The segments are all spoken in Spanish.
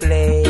play.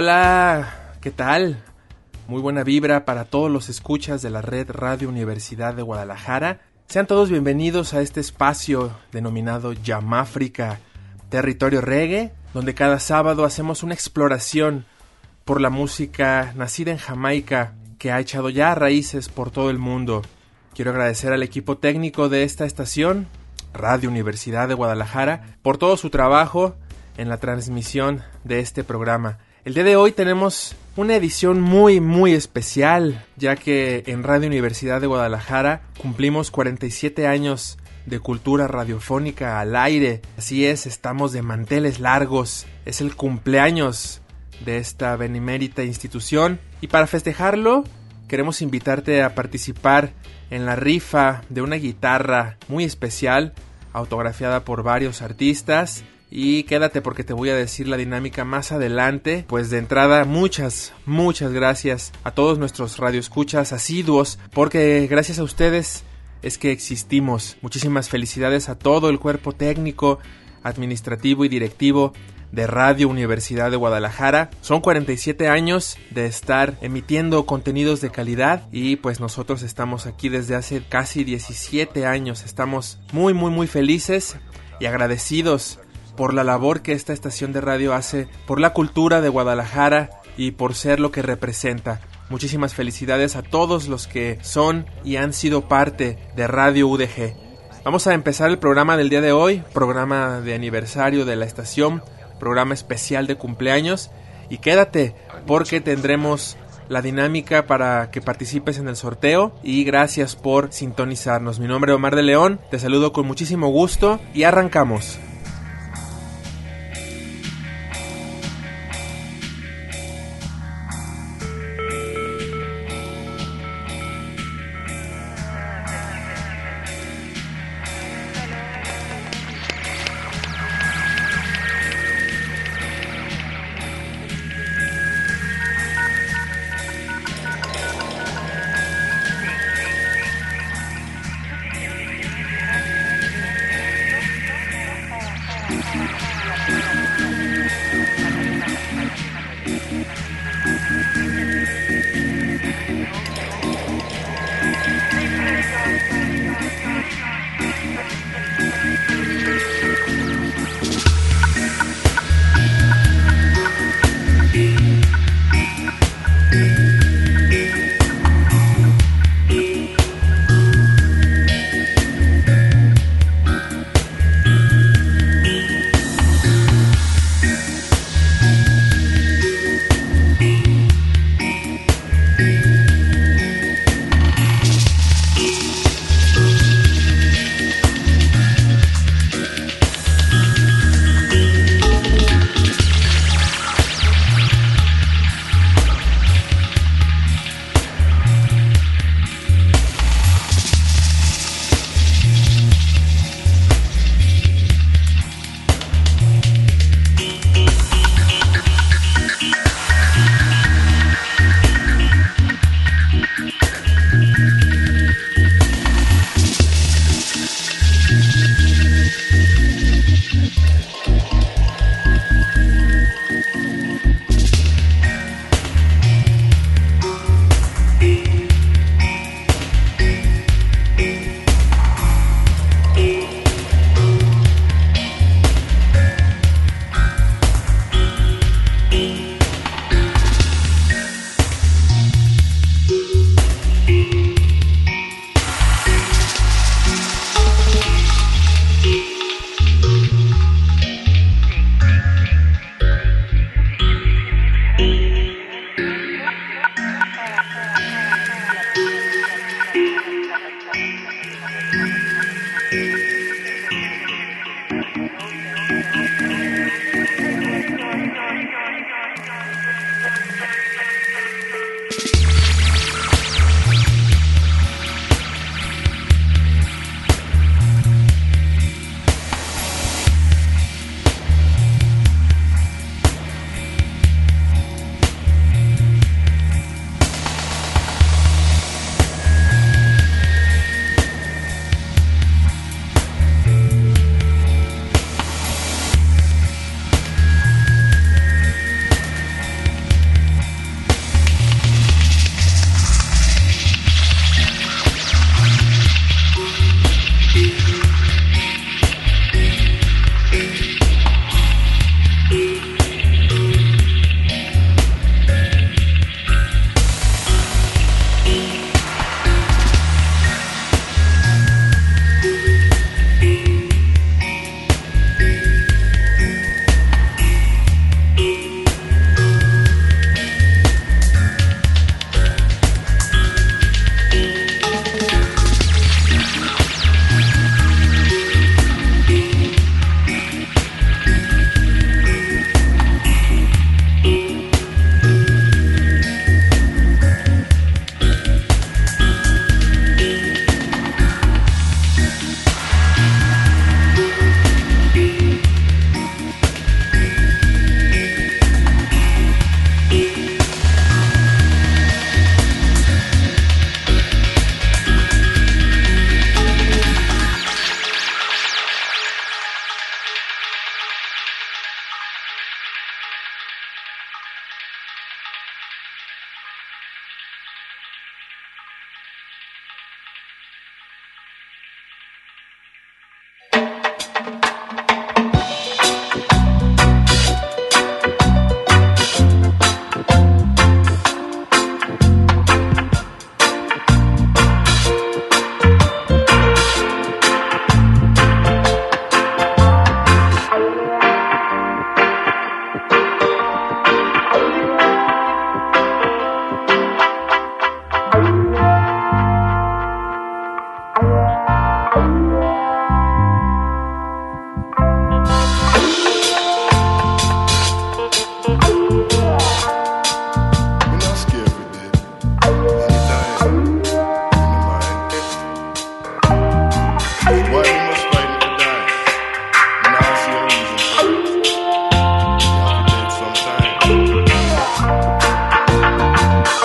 Hola, ¿qué tal? Muy buena vibra para todos los escuchas de la red Radio Universidad de Guadalajara. Sean todos bienvenidos a este espacio denominado Yamáfrica, territorio reggae, donde cada sábado hacemos una exploración por la música nacida en Jamaica que ha echado ya raíces por todo el mundo. Quiero agradecer al equipo técnico de esta estación, Radio Universidad de Guadalajara, por todo su trabajo en la transmisión de este programa. El día de hoy tenemos una edición muy muy especial, ya que en Radio Universidad de Guadalajara cumplimos 47 años de cultura radiofónica al aire. Así es, estamos de manteles largos. Es el cumpleaños de esta benemérita institución y para festejarlo queremos invitarte a participar en la rifa de una guitarra muy especial autografiada por varios artistas y quédate porque te voy a decir la dinámica más adelante. Pues de entrada, muchas, muchas gracias a todos nuestros radioescuchas asiduos, porque gracias a ustedes es que existimos. Muchísimas felicidades a todo el cuerpo técnico, administrativo y directivo de Radio Universidad de Guadalajara. Son 47 años de estar emitiendo contenidos de calidad y pues nosotros estamos aquí desde hace casi 17 años. Estamos muy muy muy felices y agradecidos por la labor que esta estación de radio hace por la cultura de Guadalajara y por ser lo que representa. Muchísimas felicidades a todos los que son y han sido parte de Radio UDG. Vamos a empezar el programa del día de hoy, programa de aniversario de la estación, programa especial de cumpleaños y quédate porque tendremos la dinámica para que participes en el sorteo y gracias por sintonizarnos. Mi nombre es Omar de León, te saludo con muchísimo gusto y arrancamos.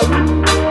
Bye.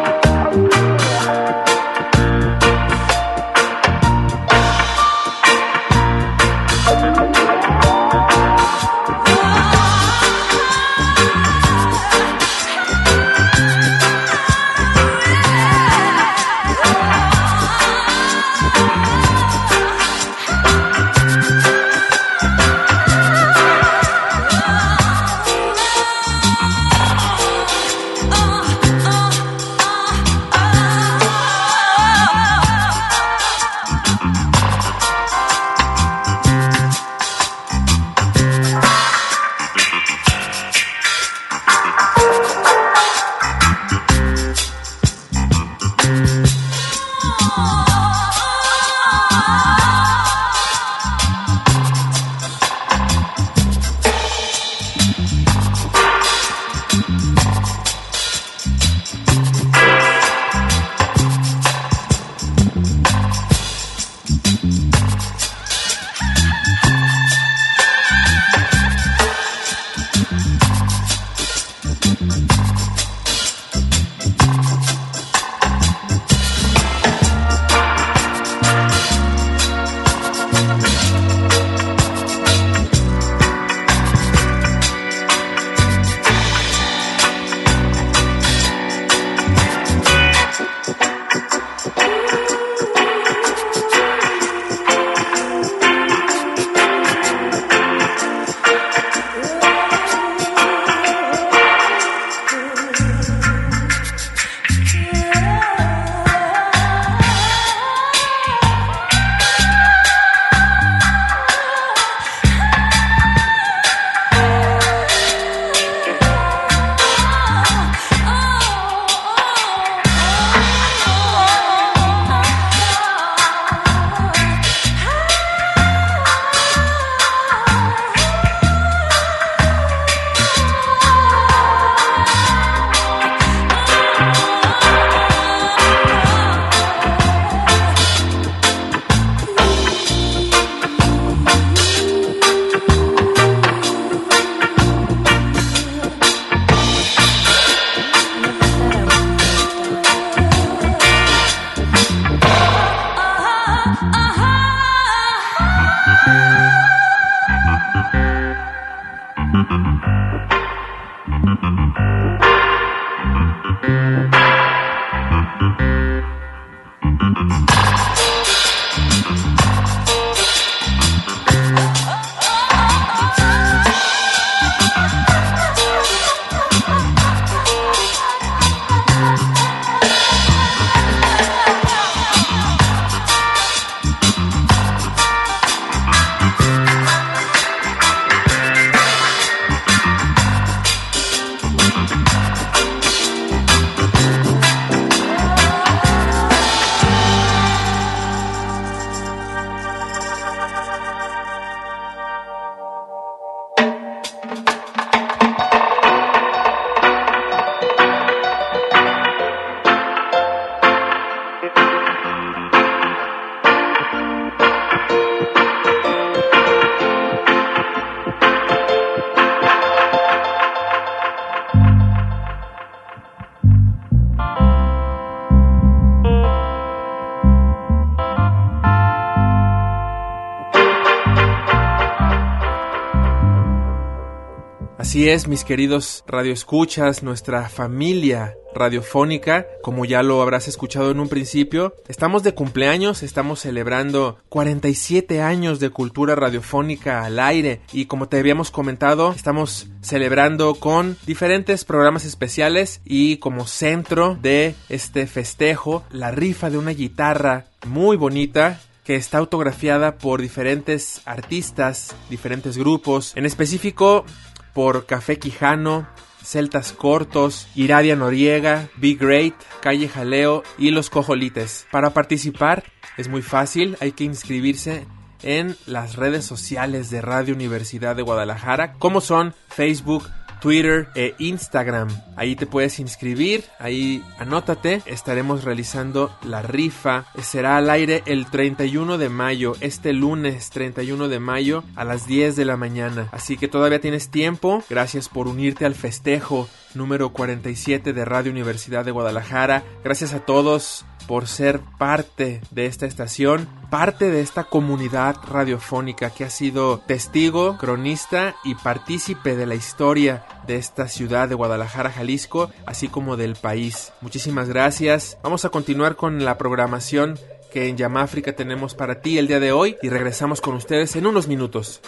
Así es, mis queridos radioescuchas, nuestra familia radiofónica, como ya lo habrás escuchado en un principio. Estamos de cumpleaños, estamos celebrando 47 años de cultura radiofónica al aire y como te habíamos comentado, estamos celebrando con diferentes programas especiales y como centro de este festejo, la rifa de una guitarra muy bonita que está autografiada por diferentes artistas, diferentes grupos. En específico, por Café Quijano, Celtas Cortos, Iradia Noriega, Big Great, Calle Jaleo y Los Cojolites. Para participar es muy fácil, hay que inscribirse en las redes sociales de Radio Universidad de Guadalajara, como son Facebook, Twitter e Instagram. Ahí te puedes inscribir, ahí anótate. Estaremos realizando la rifa. Será al aire el 31 de mayo, este lunes 31 de mayo a las 10 de la mañana. Así que todavía tienes tiempo. Gracias por unirte al festejo número 47 de Radio Universidad de Guadalajara. Gracias a todos por ser parte de esta estación, parte de esta comunidad radiofónica que ha sido testigo, cronista y partícipe de la historia de esta ciudad de Guadalajara, Jalisco, así como del país. Muchísimas gracias. Vamos a continuar con la programación que en Yamáfrica tenemos para ti el día de hoy y regresamos con ustedes en unos minutos.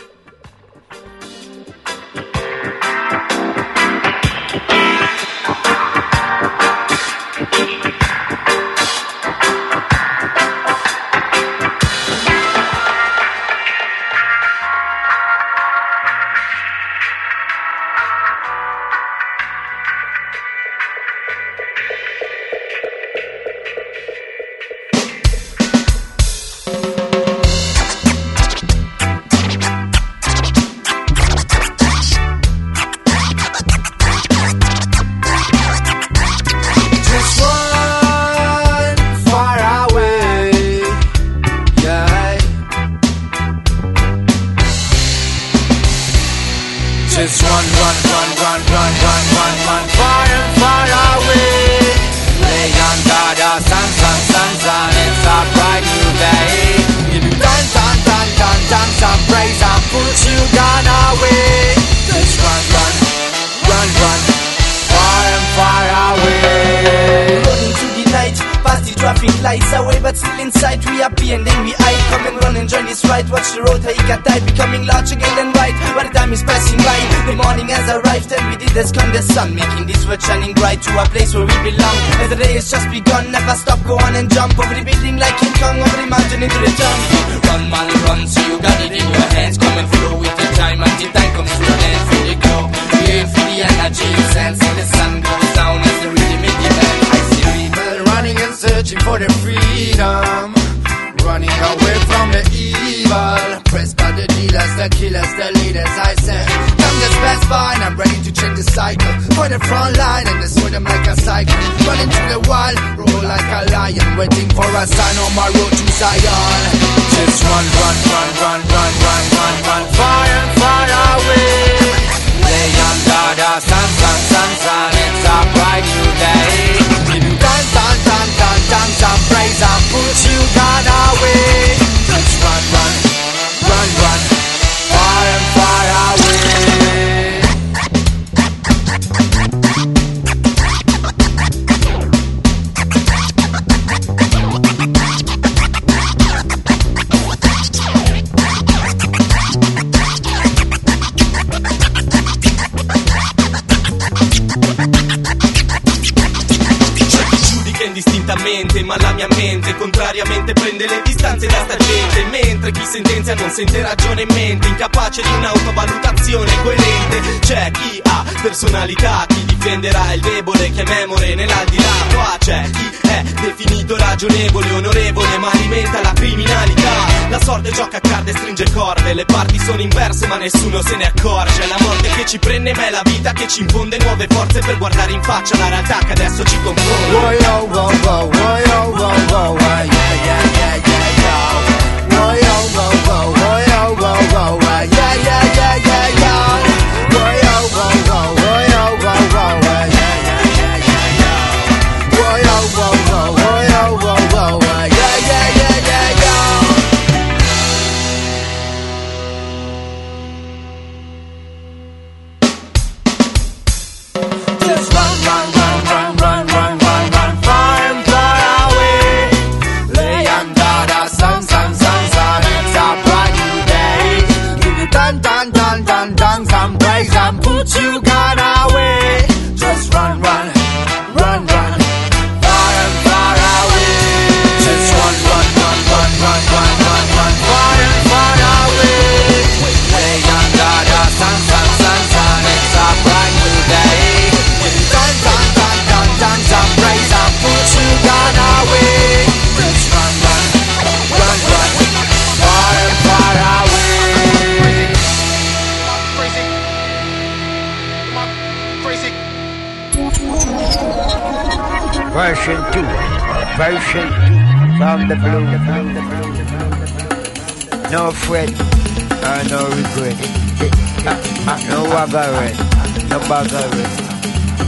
And jump over the building like King Kong over the mountain into the jungle. Run, man, run, so you got it in your hands. Come and flow with the time until time comes to an end. Feel the glow, yeah, feel the energy, sense, see the sun goes down as the rhythm in the band. I see people running and searching for their freedom. Running away from the evil. Pressed by the dealers, the killers, the leaders. I said, time just passed by and I'm ready to change the cycle. For the front line and destroy them like a cycle. Running through the wild, roll like a lion. Waiting for a sign on my road to Zion. Just run, run, run, run, run, run, run, run. Far and far away. Lay under the sun, sun, sun, sun. It's a bright new day. Give you dun, dun, dun, dun, dun, some praise and put you down away. Sentenzia non sente ragione in mente incapace di un'autovalutazione coerente. C'è chi ha personalità chi difenderà il debole che è memore nell'aldilà. Qua c'è chi è definito ragionevole onorevole ma alimenta la criminalità. La sorte gioca a carte e stringe corde le parti sono inverse ma nessuno se ne accorge. È la morte che ci prende ma è la vita che ci infonde nuove forze per guardare in faccia la realtà che adesso ci confonde Version 2. Version 2. From the blue. No fret or no regret. Uh, uh, no waggaret. No baggaret.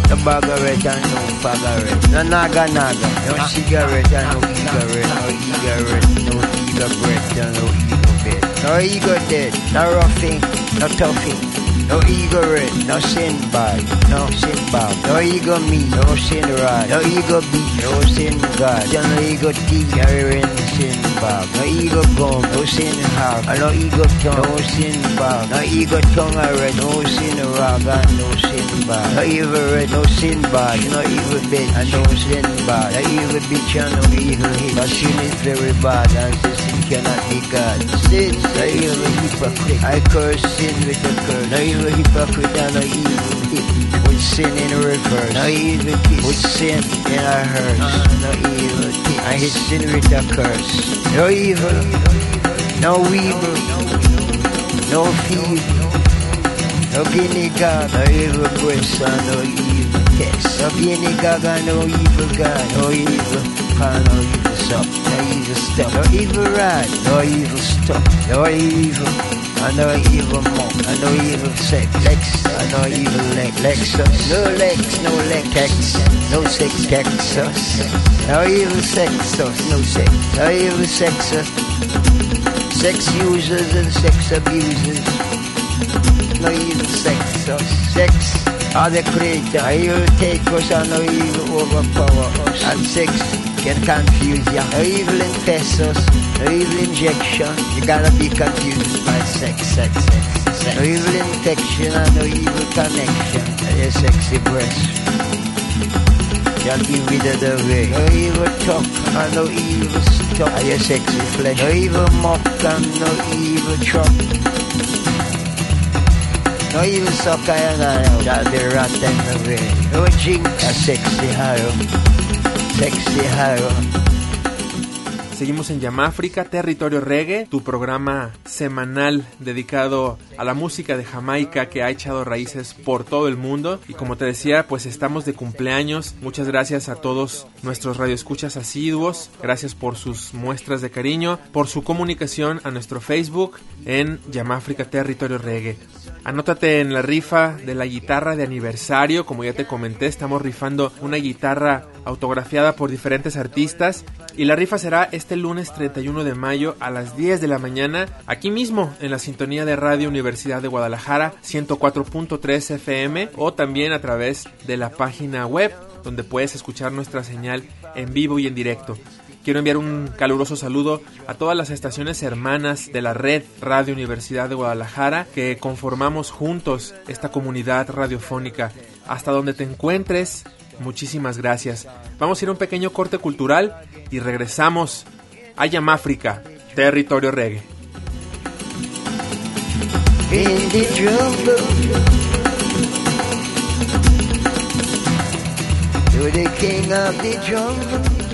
No baggaret and no baggaret. No naga naga. No cigarette and no cigarette. No cigarette. No cigarette and no ego bed. No ego dead. No roughing. No toughing no ego red, no sin bad, no sin bad. no Ego me, no sin Sinrad, no Ego be, no sin bad. no Ego T, sin bad. no Ego Gom, no sin Sinhab, no Ego tongue, no sin bad. no Ego tongue I read, no sin Sinragan, no sin Sinbad, no Ivorin, no Sinbad, no Ego Bit, and no Sinbad, no Ego Beach, no Ego Hit, no Sin is very bad, and cannot be God. Sin, no evil hypocrite, I curse sin with a curse, no evil hypocrite, and no evil. Hit, with sin in reverse, no evil kiss, with sin in a hearse, uh, no evil kiss, and his sin with a curse. No evil, no evil, no fear. No guinea god, no evil question, uh, no evil. Test. No guinea gaga, uh, no evil god, no evil no evil stuff, no evil stuff. No evil ride, no evil stuff, no evil. I know evil monk, I know evil sex, lex, I know evil leg, lexus, no legs, no lex, no sex, texus, no evil sexus, no sex, no evil sexus, sex users and sex abusers no evil sex or sex are the creator. He will take us and no evil overpower us. And sex can confuse. No evil infest us. No evil injection. You gotta be confused by sex, sex, sex. No evil infection and no evil connection. Your sexy breast. Shall be withered away. No evil talk and no evil. And your sexy flesh. No evil mock and no evil chop. No rotten jinx, a sexy. Sexy. Seguimos en Yamáfrica, Territorio Reggae, tu programa semanal dedicado a la música de Jamaica que ha echado raíces por todo el mundo. Y como te decía, pues estamos de cumpleaños. Muchas gracias a todos nuestros radioescuchas asiduos. Gracias por sus muestras de cariño, por su comunicación a nuestro Facebook en Yamáfrica Territorio Reggae. Anótate en la rifa de la guitarra de aniversario, como ya te comenté, estamos rifando una guitarra autografiada por diferentes artistas y la rifa será este lunes 31 de mayo a las 10 de la mañana, aquí mismo en la sintonía de Radio Universidad de Guadalajara 104.3 FM o también a través de la página web donde puedes escuchar nuestra señal en vivo y en directo. Quiero enviar un caluroso saludo a todas las estaciones hermanas de la red Radio Universidad de Guadalajara que conformamos juntos esta comunidad radiofónica. Hasta donde te encuentres, muchísimas gracias. Vamos a ir a un pequeño corte cultural y regresamos a Yamáfrica, territorio reggae. The king of.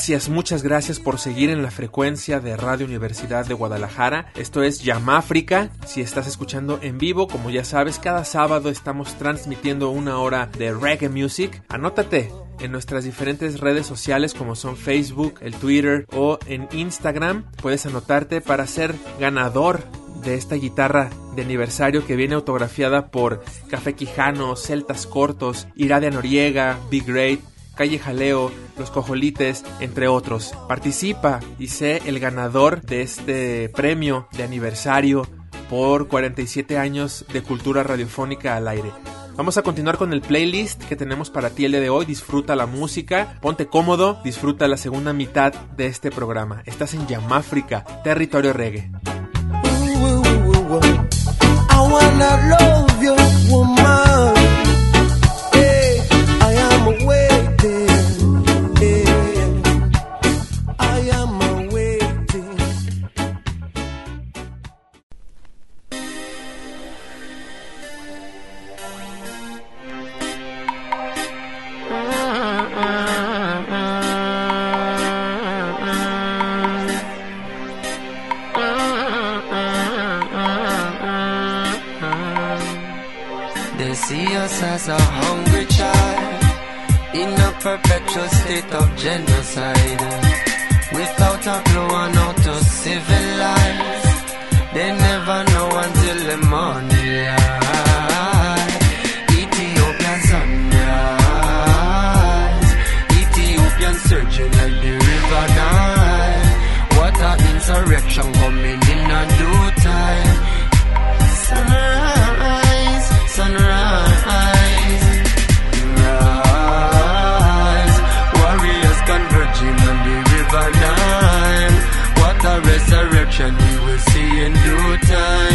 Gracias, muchas gracias por seguir en la frecuencia de Radio Universidad de Guadalajara. Esto es Yamáfrica. Si estás escuchando en vivo, como ya sabes, cada sábado estamos transmitiendo una hora de reggae music. Anótate en nuestras diferentes redes sociales como son Facebook, el Twitter o en Instagram. Puedes anotarte para ser ganador de esta guitarra de aniversario que viene autografiada por Café Quijano, Celtas Cortos, Iradia Noriega, Big Great, Calle Jaleo, Los Cojolites, entre otros. Participa y sé el ganador de este premio de aniversario por 47 años de cultura radiofónica al aire. Vamos a continuar con el playlist que tenemos para ti el día de hoy. Disfruta la música, ponte cómodo, disfruta la segunda mitad de este programa. Estás en Yamáfrica, territorio reggae. I wanna love. Perpetual state of genocide. Without a clue on time.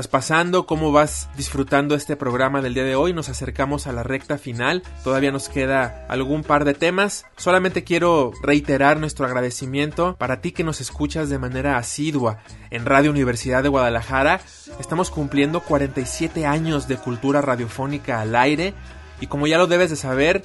Estás pasando? ¿Cómo vas disfrutando este programa del día de hoy? Nos acercamos a la recta final. Todavía nos queda algún par de temas. Solamente quiero reiterar nuestro agradecimiento para ti que nos escuchas de manera asidua en Radio Universidad de Guadalajara. Estamos cumpliendo 47 años de cultura radiofónica al aire y como ya lo debes de saber,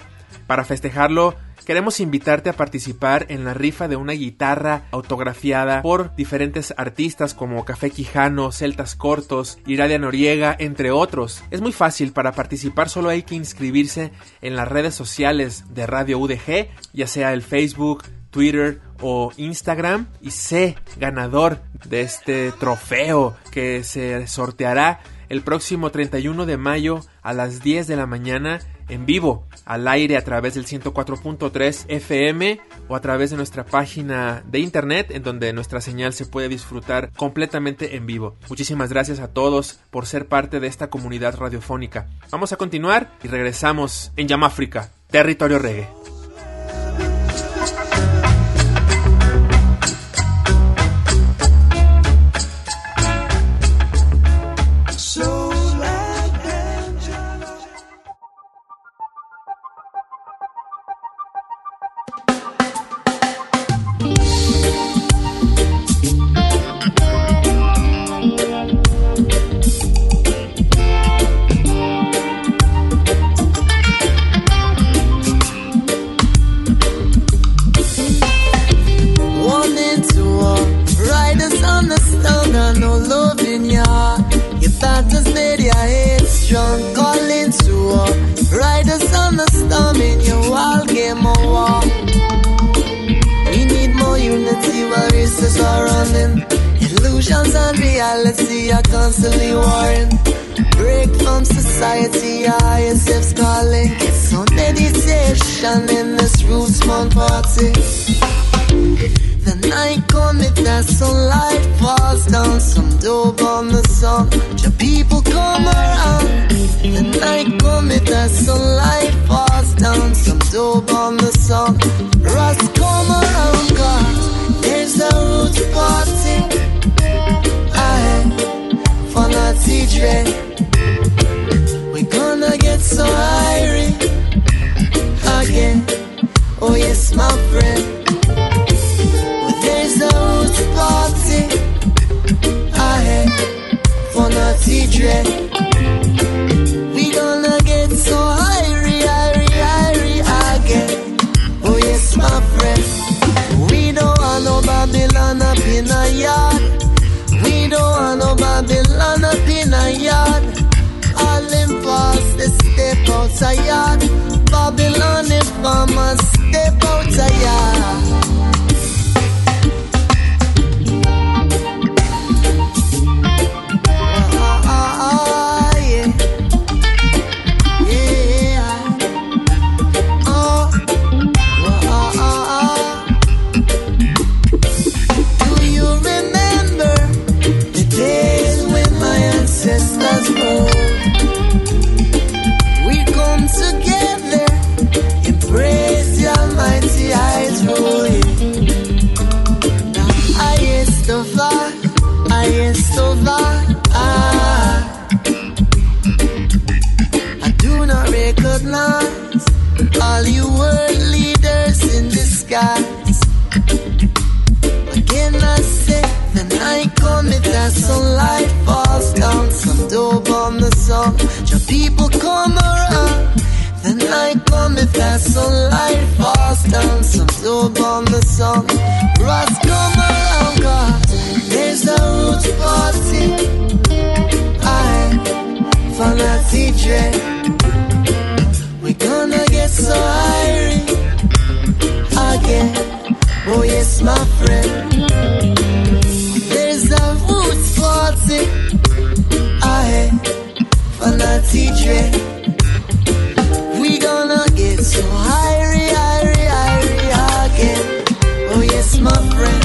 para festejarlo queremos invitarte a participar en la rifa de una guitarra autografiada por diferentes artistas como Café Quijano, Celtas Cortos, Iradia Noriega, entre otros. Es muy fácil, para participar solo hay que inscribirse en las redes sociales de Radio UDG, ya sea el Facebook, Twitter o Instagram y sé ganador de este trofeo que se sorteará el próximo 31 de mayo a las 10 de la mañana en vivo, al aire a través del 104.3 FM o a través de nuestra página de internet en donde nuestra señal se puede disfrutar completamente en vivo. Muchísimas gracias a todos por ser parte de esta comunidad radiofónica. Vamos a continuar y regresamos en Yamáfrica, territorio reggae. lion. All him fast, they step outside. Babylon, if I must, step outside. We're gonna get so irie again. Oh yes, my friend. There's a. We gonna get so again. Oh yes, my friend.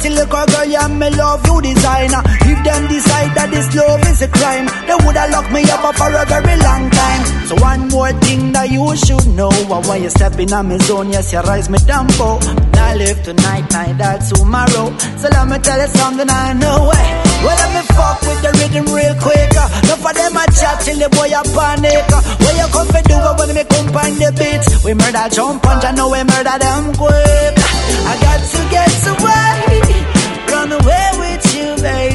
Pretty little girl, yeah, me love you designer. Them decide that this love is a crime, they woulda locked me up for a very long time. So one more thing that you should know, uh, when you step in on my zone, yes, you rise me tempo. I live tonight, night that tomorrow. So let me tell you something I know. eh. Well, let me fuck with the rhythm real quick. uh. Enough of them a chat till the boy a panic. uh. What you come for do when me come find the beat? We murder jump punch, I know we murder them quick. I got to get away, run away with you, baby.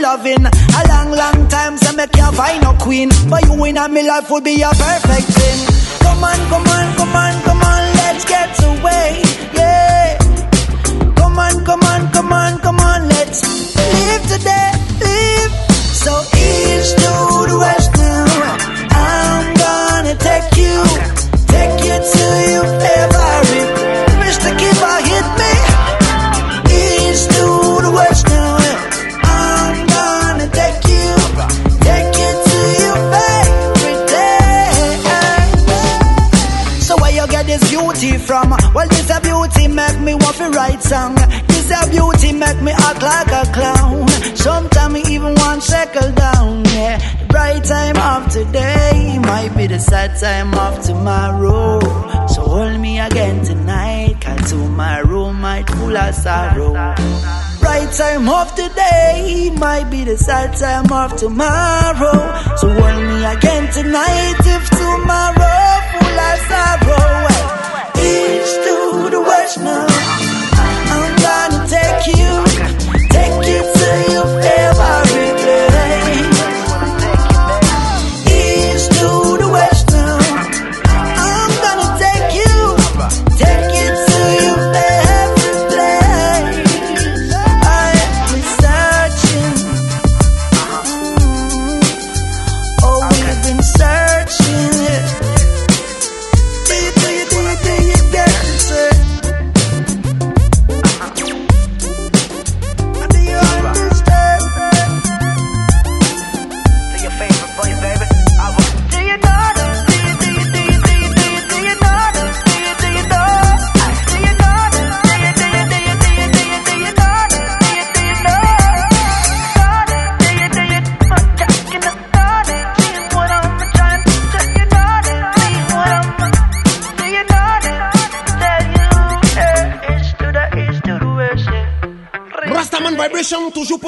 Loving. A long, long time, so me can't find no queen. But you in a me life would be a perfect thing. Come on, come on, come on, come on, let's get away. Time of today might be the sad time of tomorrow. So hold me again tonight if tomorrow full of sorrow.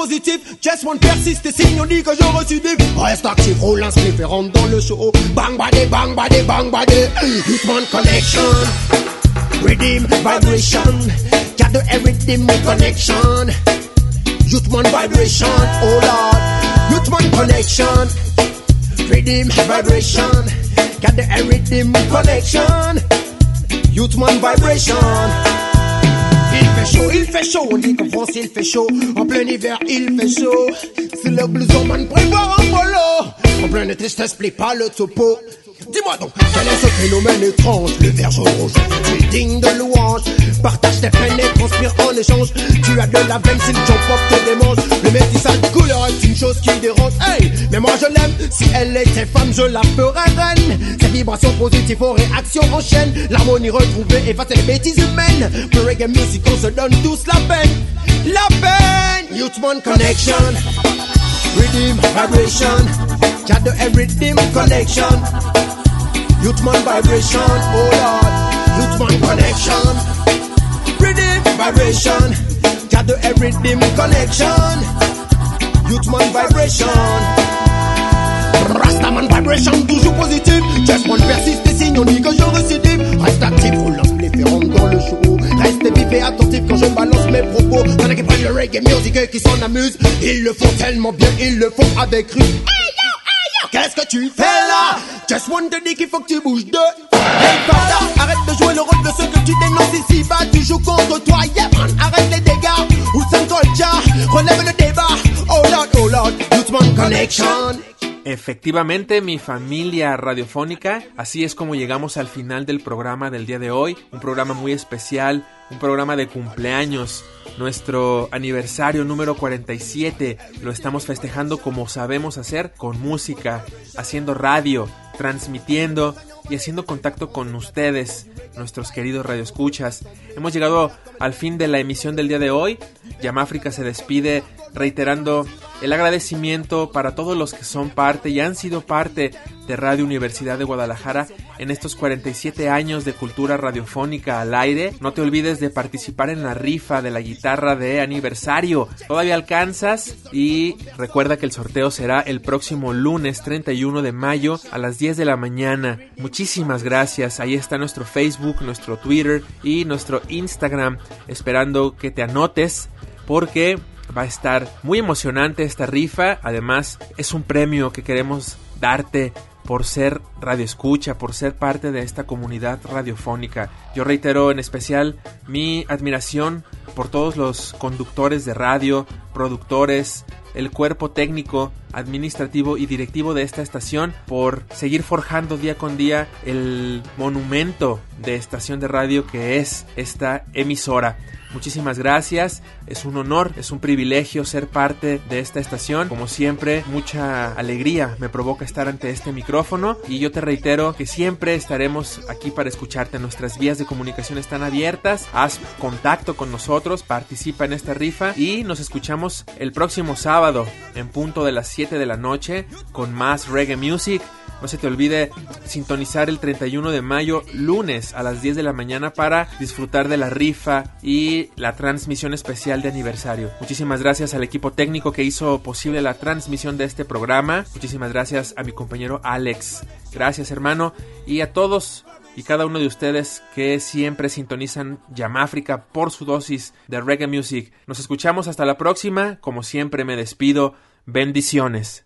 Positif. Just one persiste signe, on dit que je récidive. Reste oh, actif, roule un spliff et rentre dans le show. Bang body, bang body, bang body. Hitman connection. Rhythm, vibration. The rhythm connection. Youthman vibration, oh lord. Youthman connection. Rhythm, vibration. The rhythm connection. Youthman vibration. Il fait chaud, il fait chaud, on dit qu'en France il fait chaud. En plein hiver, il fait chaud. C'est le blouson prévoir un polo. En pleine tristesse, plie pas le topo. Dis-moi donc, quel est ce phénomène étrange? Le jaune rouge, tu es digne de louange. Partage tes peines et transpire en échange. Tu as de la veine, si le jump te démange. Le métissage de couleur est une chose qui dérange. Hey, mais moi je l'aime. Si elle était femme, je la ferais reine. Ces vibrations positives aux réactions en chaîne. L'harmonie retrouvée efface les bêtises humaines. Le reggae music, on se donne tous la peine. La peine! Youthman Connection. Rhythm, vibration. The rhythm connection. Youthman vibration, oh Lord. Youthman connection. Rhythm, vibration. Got the rhythm connection. Youthman vibration. Rastaman vibration, toujours positif. Just one persiste et signe, on dit que je récidive. Reste actif, spliff et rentre dans le show. Reste vif et attentif quand je balance mes propos. Y'en a qui prennent le reggae music et qui s'en amusent. Ils le font tellement bien, ils le font avec rue. Qu'est-ce que tu fais là? Just one te dit qu'il faut que tu bouges de Hey arrête de jouer le rôle de ce que tu dénonces ici. Bas Tu joues contre toi, yeah. Man, arrête les dégâts. Hudson Culture, relève le débat. Oh lord, oh lord, Youthman Connection Efectivamente, mi familia radiofónica, así es como llegamos al final del programa del día de hoy, un programa muy especial, un programa de cumpleaños, nuestro aniversario número 47, lo estamos festejando como sabemos hacer, con música, haciendo radio, transmitiendo y haciendo contacto con ustedes, nuestros queridos radioescuchas. Hemos llegado al fin de la emisión del día de hoy. Yamáfrica se despide reiterando el agradecimiento para todos los que son parte y han sido parte de Radio Universidad de Guadalajara en estos 47 años de cultura radiofónica al aire. No te olvides de participar en la rifa de la guitarra de aniversario. Todavía alcanzas y recuerda que el sorteo será el próximo lunes 31 de mayo a las 10 de la mañana. Muchísimas gracias. Ahí está nuestro Facebook, nuestro Twitter y nuestro Instagram esperando que te anotes porque va a estar muy emocionante esta rifa. Además, es un premio que queremos darte por ser radio escucha, por ser parte de esta comunidad radiofónica. Yo reitero en especial mi admiración por todos los conductores de radio, productores, el cuerpo técnico, administrativo y directivo de esta estación por seguir forjando día con día el monumento de estación de radio que es esta emisora. Muchísimas gracias, es un honor, es un privilegio ser parte de esta estación. Como siempre, mucha alegría me provoca estar ante este micrófono y yo te reitero que siempre estaremos aquí para escucharte. Nuestras vías de comunicación están abiertas, haz contacto con nosotros, participa en esta rifa y nos escuchamos el próximo sábado en punto de las 7 de la noche con más reggae music. No se te olvide sintonizar el 31 de mayo, lunes a las 10 de la mañana para disfrutar de la rifa y la transmisión especial de aniversario. Muchísimas gracias al equipo técnico que hizo posible la transmisión de este programa. Muchísimas gracias a mi compañero Alex. Gracias hermano y a todos y cada uno de ustedes que siempre sintonizan Yamáfrica por su dosis de reggae music. Nos escuchamos hasta la próxima. Como siempre me despido. Bendiciones.